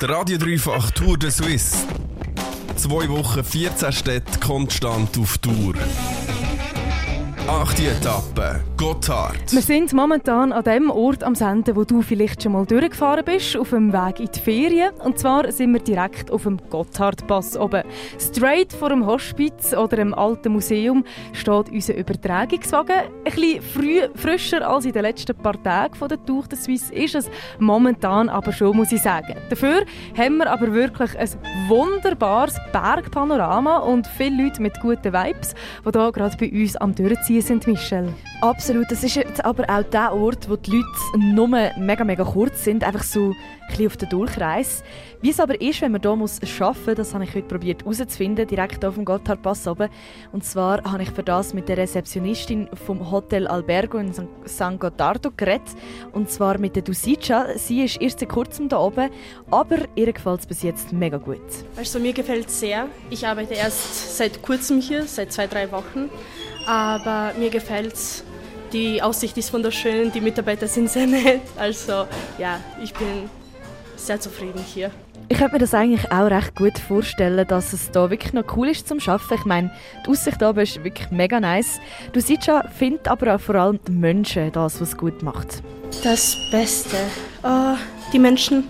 Der Radio Dreifach Tour de Suisse. Zwei Wochen, 14 Städte konstant auf Tour. Achte Etappe, Gotthard. Wir sind momentan an dem Ort am Senden, wo du vielleicht schon mal durchgefahren bist, auf dem Weg in die Ferien. Und zwar sind wir direkt auf dem Gotthardpass oben. Straight vor dem Hospiz oder dem alten Museum steht unser Übertragungswagen. Ein bisschen frischer als in den letzten paar Tagen von der Tour de Suisse ist es momentan aber schon, muss ich sagen. Dafür haben wir aber wirklich ein wunderbares Bergpanorama und viele Leute mit guten Vibes, die hier gerade bei uns am Durchziehen sind, Michelle. Absolut. Das ist jetzt aber auch der Ort, wo die Leute nur mega, mega kurz sind, einfach so ein bisschen auf der Durchreise. Wie es aber ist, wenn man hier arbeiten muss, das habe ich heute probiert herauszufinden, direkt hier auf dem Gotthardpass oben. Und zwar habe ich für das mit der Rezeptionistin vom Hotel Albergo in San Gottardo geredet. Und zwar mit der Dusica. Sie ist erst seit kurzem hier oben, aber ihr gefällt es bis jetzt mega gut. Also mir gefällt es sehr. Ich arbeite erst seit kurzem hier, seit zwei, drei Wochen aber mir gefällt es. Die Aussicht ist wunderschön, die Mitarbeiter sind sehr nett. Also ja, ich bin sehr zufrieden hier. Ich könnte mir das eigentlich auch recht gut vorstellen, dass es da wirklich noch cool ist zum Arbeiten. Ich meine, die Aussicht oben ist wirklich mega nice. Du siehst ja, findet aber auch vor allem die Menschen das, was es gut macht. Das Beste. Oh, die Menschen,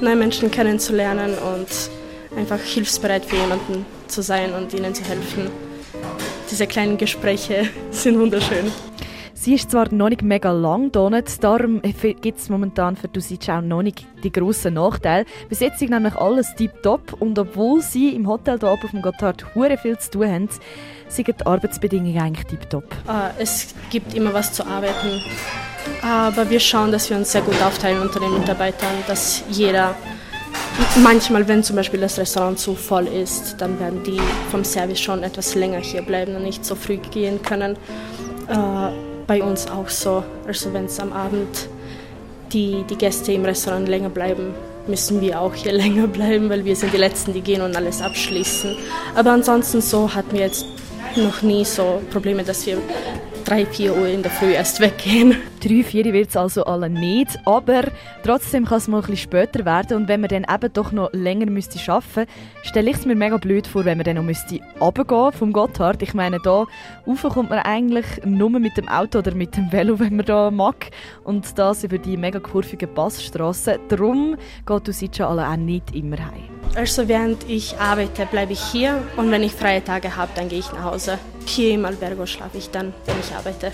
neue Menschen kennenzulernen und einfach hilfsbereit für jemanden zu sein und ihnen zu helfen diese kleinen Gespräche sind wunderschön. Sie ist zwar noch nicht mega lang da, darum gibt es momentan für Dusic auch noch nicht die grossen Nachteile. Bis jetzt ist nämlich alles tiptop und obwohl sie im Hotel hier oben auf dem Gotthard hure viel zu tun haben, sind die Arbeitsbedingungen eigentlich tiptop. Uh, es gibt immer was zu arbeiten, aber wir schauen, dass wir uns sehr gut aufteilen unter den Mitarbeitern, dass jeder Manchmal, wenn zum Beispiel das Restaurant zu voll ist, dann werden die vom Service schon etwas länger hier bleiben und nicht so früh gehen können. Äh, bei uns auch so. Also wenn es am Abend die, die Gäste im Restaurant länger bleiben, müssen wir auch hier länger bleiben, weil wir sind die Letzten, die gehen und alles abschließen. Aber ansonsten so hatten wir jetzt noch nie so Probleme, dass wir drei, vier Uhr in der Früh erst weggehen. Drei, vier wird es also alle nicht, aber trotzdem kann es mal ein bisschen später werden und wenn man dann eben doch noch länger müsste arbeiten, stelle ich es mir mega blöd vor, wenn man dann noch müsste runtergehen vom Gotthard. Ich meine, da rauf kommt man eigentlich nur mit dem Auto oder mit dem Velo, wenn man da mag und das über die mega kurvigen Passstraßen. Darum geht du schon alle auch nicht immer heim. Also während ich arbeite, bleibe ich hier und wenn ich freie Tage habe, dann gehe ich nach Hause. Hier im Albergo schlafe ich dann, wenn ich arbeite.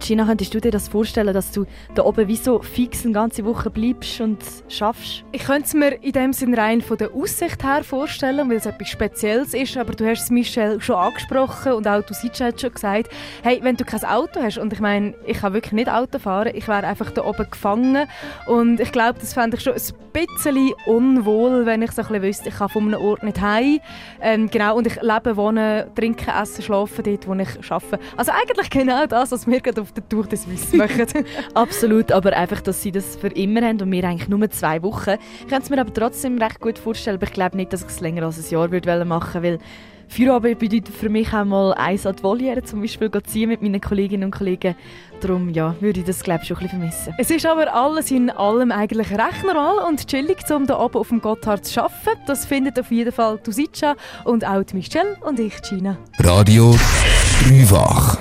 Gina, könntest du dir das vorstellen, dass du da oben wie so fix eine ganze Woche bleibst und schaffst? Ich könnte es mir in dem Sinne rein von der Aussicht her vorstellen, weil es etwas Spezielles ist, aber du hast es Michelle schon angesprochen und auch du Sitcha hat schon gesagt, hey, wenn du kein Auto hast und ich meine, ich kann wirklich nicht Auto fahren, ich wäre einfach da oben gefangen und ich glaube, das fände ich schon ein bisschen unwohl, wenn ich so ein bisschen wüsste, ich kann von einem Ort nicht heim. Ähm, genau, und ich lebe, wohne, trinke, esse, schlafe dort, wo ich arbeite. Also eigentlich genau das, was mir gerade auf auf der Tour des Suisse machen. Absolut, aber einfach, dass sie das für immer haben und wir eigentlich nur zwei Wochen. Ich kann es mir aber trotzdem recht gut vorstellen, aber ich glaube nicht, dass ich es länger als ein Jahr würde machen weil Feierabend bedeutet für mich auch mal eins an die Voliere zum Beispiel ziehen mit meinen Kolleginnen und Kollegen. Darum ja, würde ich das glaube ich schon ein bisschen vermissen. Es ist aber alles in allem eigentlich recht normal und chillig, um hier oben auf dem Gotthard zu arbeiten. Das findet auf jeden Fall Tusica und auch Michelle und ich, Gina. Radio Dreifach.